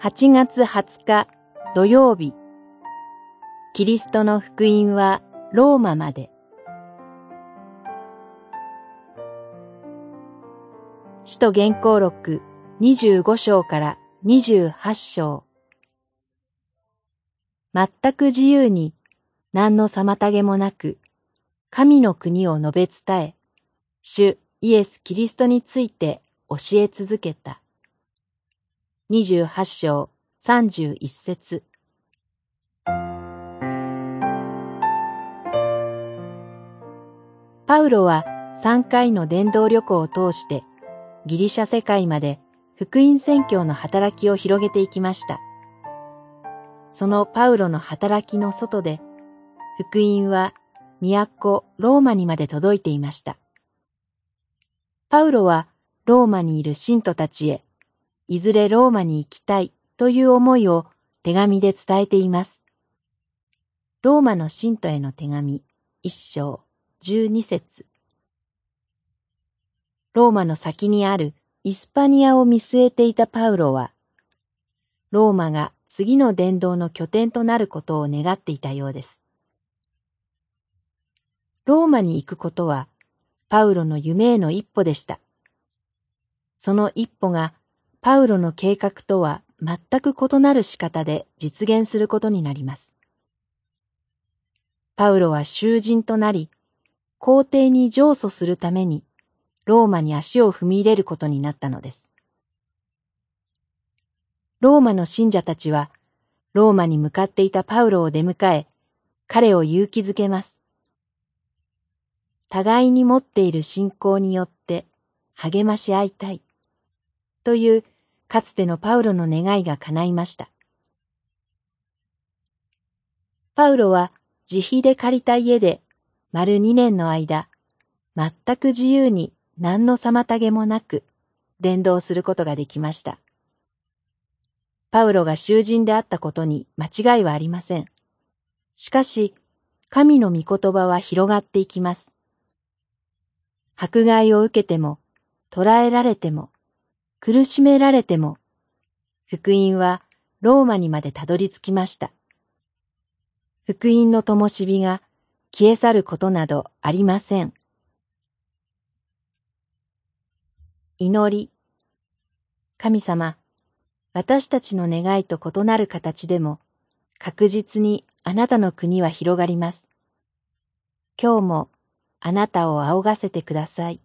8月20日土曜日。キリストの福音はローマまで。使徒原稿録25章から28章。全く自由に何の妨げもなく神の国を述べ伝え主イエス・キリストについて教え続けた。28章31節パウロは3回の伝道旅行を通してギリシャ世界まで福音宣教の働きを広げていきました。そのパウロの働きの外で福音は都ローマにまで届いていました。パウロはローマにいる信徒たちへ、いずれローマに行きたいという思いを手紙で伝えています。ローマの信徒への手紙、一章、十二節。ローマの先にあるイスパニアを見据えていたパウロは、ローマが次の伝道の拠点となることを願っていたようです。ローマに行くことはパウロの夢への一歩でした。その一歩がパウロの計画とは全く異なる仕方で実現することになります。パウロは囚人となり、皇帝に上訴するためにローマに足を踏み入れることになったのです。ローマの信者たちは、ローマに向かっていたパウロを出迎え、彼を勇気づけます。互いに持っている信仰によって励まし合いたい。というかつてのパウロの願いが叶いました。パウロは自費で借りた家で丸二年の間、全く自由に何の妨げもなく伝道することができました。パウロが囚人であったことに間違いはありません。しかし、神の御言葉は広がっていきます。迫害を受けても、捕らえられても、苦しめられても、福音はローマにまでたどり着きました。福音の灯火が消え去ることなどありません。祈り。神様、私たちの願いと異なる形でも、確実にあなたの国は広がります。今日もあなたを仰がせてください。